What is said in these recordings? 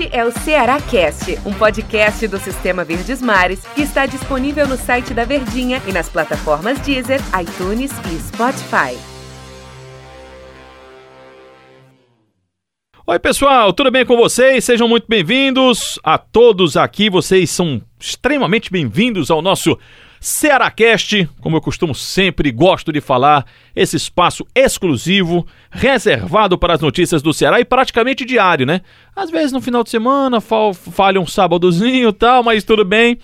Este é o Ceará Cast, um podcast do Sistema Verdes Mares que está disponível no site da Verdinha e nas plataformas Deezer, iTunes e Spotify. Oi, pessoal, tudo bem com vocês? Sejam muito bem-vindos a todos aqui. Vocês são extremamente bem-vindos ao nosso Cearacast, como eu costumo sempre gosto de falar, esse espaço exclusivo, reservado para as notícias do Ceará e praticamente diário, né? Às vezes no final de semana falha um sábadozinho e tal, mas tudo bem.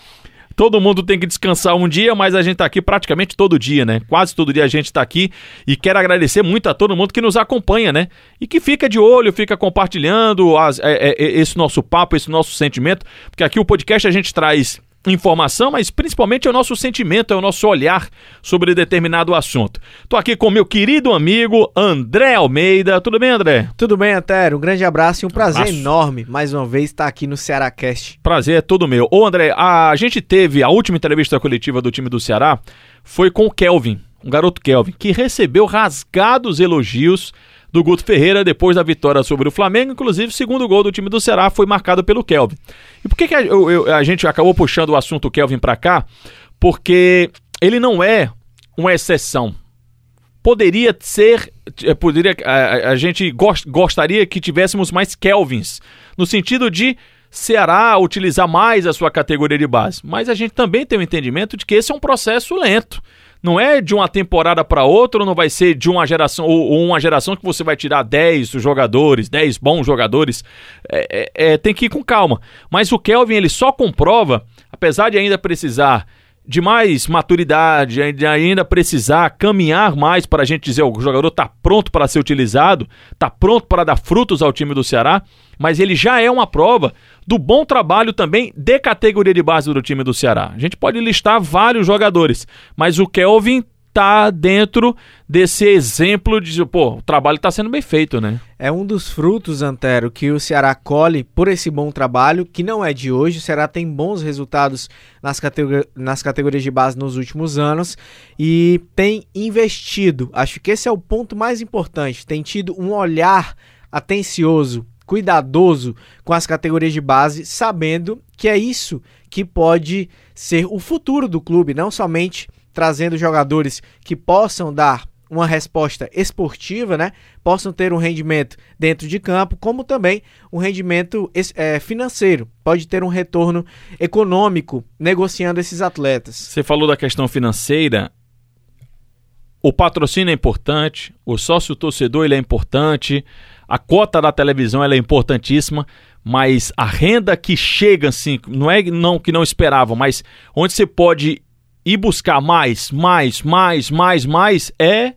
Todo mundo tem que descansar um dia, mas a gente tá aqui praticamente todo dia, né? Quase todo dia a gente tá aqui e quero agradecer muito a todo mundo que nos acompanha, né? E que fica de olho, fica compartilhando as, é, é, esse nosso papo, esse nosso sentimento, porque aqui o podcast a gente traz informação, mas principalmente é o nosso sentimento, é o nosso olhar sobre determinado assunto. Tô aqui com meu querido amigo André Almeida. Tudo bem, André? Tudo bem, Antero. Um grande abraço e um prazer abraço. enorme mais uma vez estar aqui no Ceará Cast. Prazer é todo meu. Ô, André, a gente teve a última entrevista coletiva do time do Ceará foi com o Kelvin, um garoto Kelvin, que recebeu rasgados elogios do Guto Ferreira depois da vitória sobre o Flamengo. Inclusive, o segundo gol do time do Ceará foi marcado pelo Kelvin. E por que, que a, eu, a gente acabou puxando o assunto Kelvin para cá? Porque ele não é uma exceção. Poderia ser, eh, poderia, a, a gente gost, gostaria que tivéssemos mais Kelvins, no sentido de Ceará utilizar mais a sua categoria de base. Mas a gente também tem o entendimento de que esse é um processo lento. Não é de uma temporada para outra, não vai ser de uma geração ou, ou, uma geração que você vai tirar 10 jogadores, 10 bons jogadores. É, é, é, tem que ir com calma. Mas o Kelvin ele só comprova, apesar de ainda precisar de mais maturidade, de ainda precisar caminhar mais para a gente dizer o jogador está pronto para ser utilizado, está pronto para dar frutos ao time do Ceará mas ele já é uma prova do bom trabalho também de categoria de base do time do Ceará. A gente pode listar vários jogadores, mas o Kelvin tá dentro desse exemplo de, pô, o trabalho está sendo bem feito, né? É um dos frutos, Antero, que o Ceará colhe por esse bom trabalho, que não é de hoje. O Ceará tem bons resultados nas, categor nas categorias de base nos últimos anos e tem investido. Acho que esse é o ponto mais importante. Tem tido um olhar atencioso cuidadoso com as categorias de base, sabendo que é isso que pode ser o futuro do clube, não somente trazendo jogadores que possam dar uma resposta esportiva, né? Possam ter um rendimento dentro de campo, como também um rendimento é, financeiro. Pode ter um retorno econômico negociando esses atletas. Você falou da questão financeira. O patrocínio é importante, o sócio torcedor ele é importante, a cota da televisão ela é importantíssima, mas a renda que chega assim, não é não que não esperavam, mas onde você pode ir buscar mais, mais, mais, mais, mais é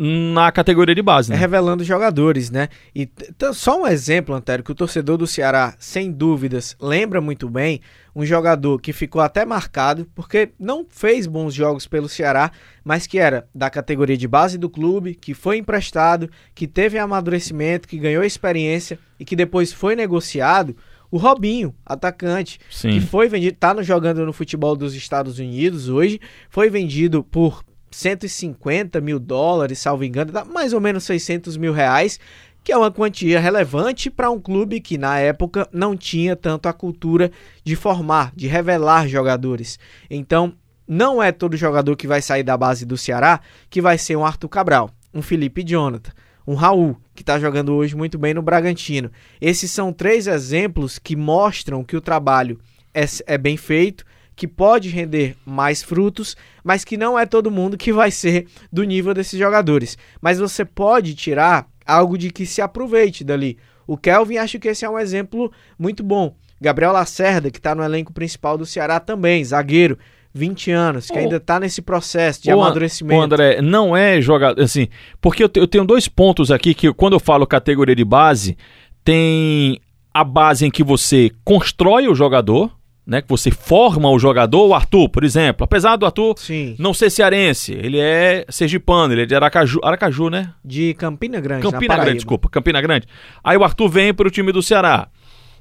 na categoria de base, né? É revelando jogadores, né? E só um exemplo, Antero, que o torcedor do Ceará, sem dúvidas, lembra muito bem, um jogador que ficou até marcado, porque não fez bons jogos pelo Ceará, mas que era da categoria de base do clube, que foi emprestado, que teve amadurecimento, que ganhou experiência e que depois foi negociado, o Robinho, atacante, Sim. que foi vendido, tá jogando no futebol dos Estados Unidos hoje, foi vendido por 150 mil dólares, salvo engano, dá mais ou menos 600 mil reais, que é uma quantia relevante para um clube que na época não tinha tanto a cultura de formar, de revelar jogadores. Então, não é todo jogador que vai sair da base do Ceará que vai ser um Arthur Cabral, um Felipe Jonathan, um Raul, que está jogando hoje muito bem no Bragantino. Esses são três exemplos que mostram que o trabalho é, é bem feito que pode render mais frutos, mas que não é todo mundo que vai ser do nível desses jogadores. Mas você pode tirar algo de que se aproveite dali. O Kelvin acho que esse é um exemplo muito bom. Gabriel Lacerda, que está no elenco principal do Ceará também, zagueiro, 20 anos, que ainda está nesse processo de o amadurecimento. André, não é jogador, assim, porque eu, eu tenho dois pontos aqui que quando eu falo categoria de base, tem a base em que você constrói o jogador, né, que você forma o jogador, o Arthur, por exemplo. Apesar do Arthur Sim. não ser cearense, ele é sergipano, ele é de Aracaju, Aracaju, né? De Campina Grande, Campina Grande, desculpa, Campina Grande. Aí o Arthur vem para o time do Ceará.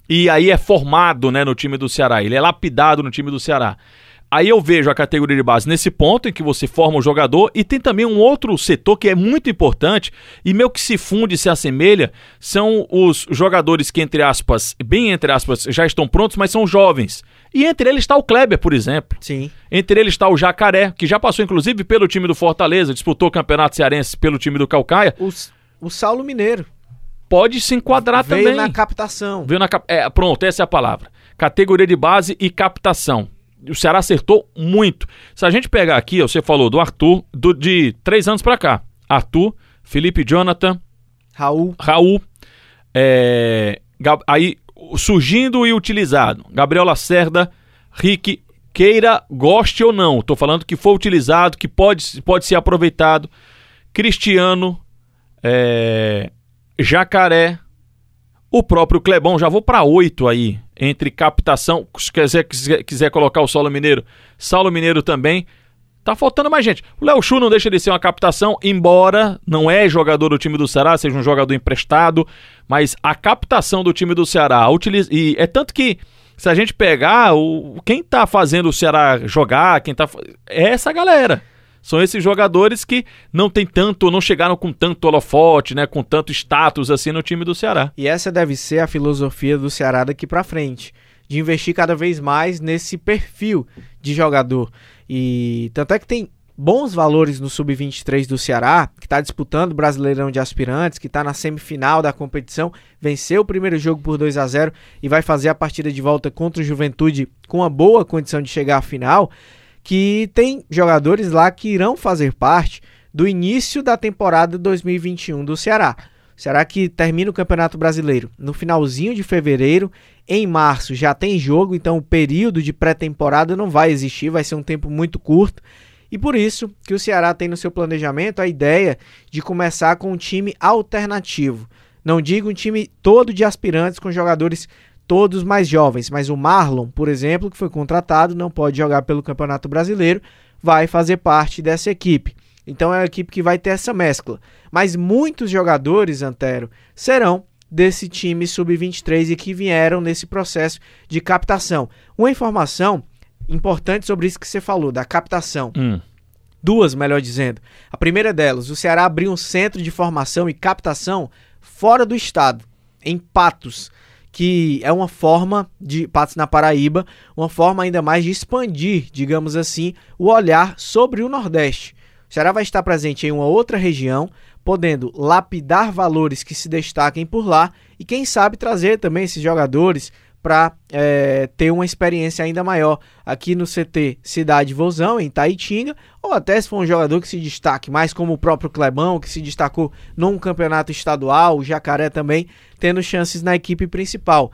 E aí é formado, né, no time do Ceará. Ele é lapidado no time do Ceará. Aí eu vejo a categoria de base nesse ponto em que você forma o jogador e tem também um outro setor que é muito importante e meio que se funde, se assemelha, são os jogadores que, entre aspas, bem entre aspas, já estão prontos, mas são jovens. E entre eles está o Kleber, por exemplo. Sim. Entre eles está o Jacaré, que já passou inclusive pelo time do Fortaleza, disputou o Campeonato Cearense pelo time do Calcaia. O, o Saulo Mineiro. Pode se enquadrar Veio também. na captação. Veio na cap... é, pronto, essa é a palavra. Categoria de base e captação. O Ceará acertou muito. Se a gente pegar aqui, você falou do Arthur, do, de três anos pra cá. Arthur, Felipe Jonathan, Raul. Raul, é, aí surgindo e utilizado. Gabriel Lacerda, Rick, queira, goste ou não. Tô falando que foi utilizado, que pode, pode ser aproveitado. Cristiano, é, Jacaré, o próprio Clebão, já vou para oito aí, entre captação, se quiser, quiser, colocar o Saulo Mineiro, Saulo Mineiro também. Tá faltando mais gente. O Léo Chu não deixa de ser uma captação, embora não é jogador do time do Ceará, seja um jogador emprestado, mas a captação do time do Ceará, utiliza, e é tanto que se a gente pegar, o, quem tá fazendo o Ceará jogar, quem tá é essa galera. São esses jogadores que não tem tanto, não chegaram com tanto holofote, né, com tanto status assim no time do Ceará. E essa deve ser a filosofia do Ceará daqui pra frente, de investir cada vez mais nesse perfil de jogador. E tanto é que tem bons valores no sub-23 do Ceará, que está disputando o Brasileirão de Aspirantes, que está na semifinal da competição, venceu o primeiro jogo por 2 a 0 e vai fazer a partida de volta contra o Juventude com uma boa condição de chegar à final, que tem jogadores lá que irão fazer parte do início da temporada 2021 do Ceará. Será que termina o Campeonato Brasileiro no finalzinho de fevereiro? Em março já tem jogo, então o período de pré-temporada não vai existir, vai ser um tempo muito curto. E por isso que o Ceará tem no seu planejamento a ideia de começar com um time alternativo. Não digo um time todo de aspirantes com jogadores todos mais jovens, mas o Marlon, por exemplo, que foi contratado, não pode jogar pelo Campeonato Brasileiro, vai fazer parte dessa equipe. Então é uma equipe que vai ter essa mescla. Mas muitos jogadores, Antero, serão desse time sub-23 e que vieram nesse processo de captação. Uma informação importante sobre isso que você falou, da captação. Hum. Duas, melhor dizendo. A primeira delas, o Ceará abriu um centro de formação e captação fora do estado, em Patos, que é uma forma de Patos na Paraíba, uma forma ainda mais de expandir, digamos assim, o olhar sobre o Nordeste. O Ceará vai estar presente em uma outra região, podendo lapidar valores que se destaquem por lá e quem sabe trazer também esses jogadores para é, ter uma experiência ainda maior aqui no CT Cidade Vozão, em Taitinga, ou até se for um jogador que se destaque mais, como o próprio Clebão, que se destacou num campeonato estadual, o Jacaré também, tendo chances na equipe principal.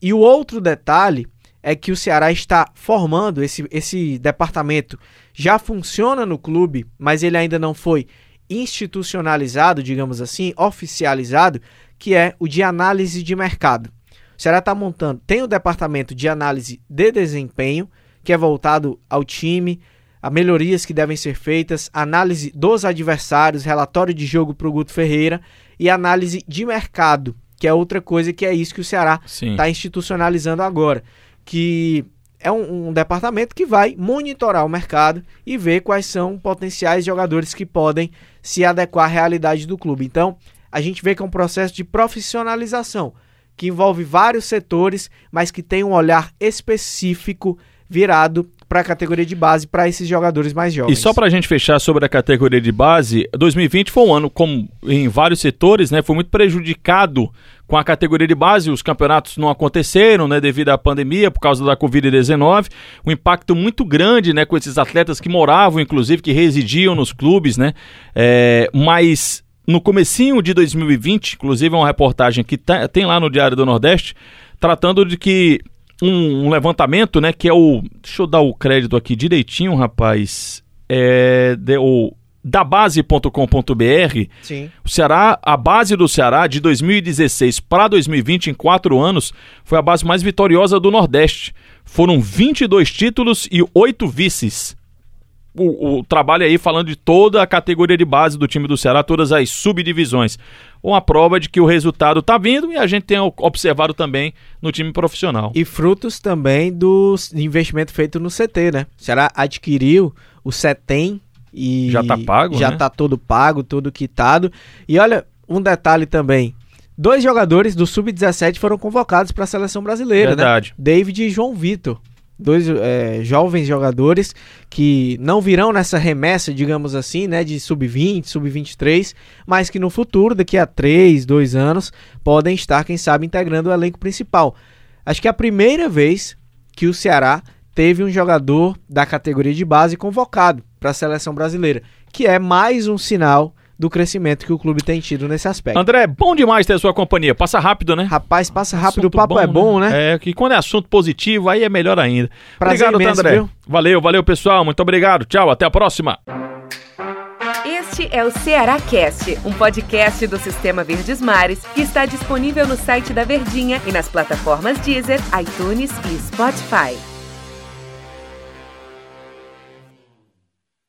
E o outro detalhe é que o Ceará está formando esse, esse departamento, já funciona no clube, mas ele ainda não foi institucionalizado, digamos assim, oficializado, que é o de análise de mercado. O Ceará está montando, tem o departamento de análise de desempenho, que é voltado ao time, a melhorias que devem ser feitas, análise dos adversários, relatório de jogo para o Guto Ferreira e análise de mercado, que é outra coisa que é isso que o Ceará está institucionalizando agora, que é um, um departamento que vai monitorar o mercado e ver quais são potenciais jogadores que podem se adequar à realidade do clube. Então, a gente vê que é um processo de profissionalização que envolve vários setores, mas que tem um olhar específico virado para a categoria de base para esses jogadores mais jovens. E só para a gente fechar sobre a categoria de base, 2020 foi um ano, como em vários setores, né, foi muito prejudicado com a categoria de base. Os campeonatos não aconteceram, né, devido à pandemia, por causa da Covid-19. Um impacto muito grande, né, com esses atletas que moravam, inclusive, que residiam nos clubes, né. É, mas no comecinho de 2020, inclusive é uma reportagem que tá, tem lá no Diário do Nordeste, tratando de que um, um, levantamento, né, que é o... Deixa eu dar o crédito aqui direitinho, rapaz. É... De, o, da base.com.br. O Ceará, a base do Ceará de 2016 para 2020, em quatro anos, foi a base mais vitoriosa do Nordeste. Foram 22 títulos e 8 vices. O, o, trabalho aí falando de toda a categoria de base do time do Ceará, todas as subdivisões. Uma prova de que o resultado está vindo e a gente tem observado também no time profissional. E frutos também do investimento feito no CT, né? O Ceará adquiriu o CETEM e já está pago, já né? está todo pago, todo quitado. E olha, um detalhe também. Dois jogadores do Sub-17 foram convocados para a seleção brasileira, Verdade. né? David e João Vitor dois é, jovens jogadores que não virão nessa remessa, digamos assim, né, de sub-20, sub-23, mas que no futuro, daqui a 3, 2 anos, podem estar, quem sabe, integrando o elenco principal. Acho que é a primeira vez que o Ceará teve um jogador da categoria de base convocado para a seleção brasileira, que é mais um sinal do crescimento que o clube tem tido nesse aspecto. André, bom demais ter a sua companhia. Passa rápido, né? Rapaz, passa rápido, assunto o papo bom, é bom, né? né? É, que quando é assunto positivo, aí é melhor ainda. Prazer obrigado, imenso, André. Viu? Valeu, valeu, pessoal. Muito obrigado. Tchau, até a próxima. Este é o Ceará Cast, um podcast do Sistema Verdes Mares que está disponível no site da Verdinha e nas plataformas Deezer, iTunes e Spotify.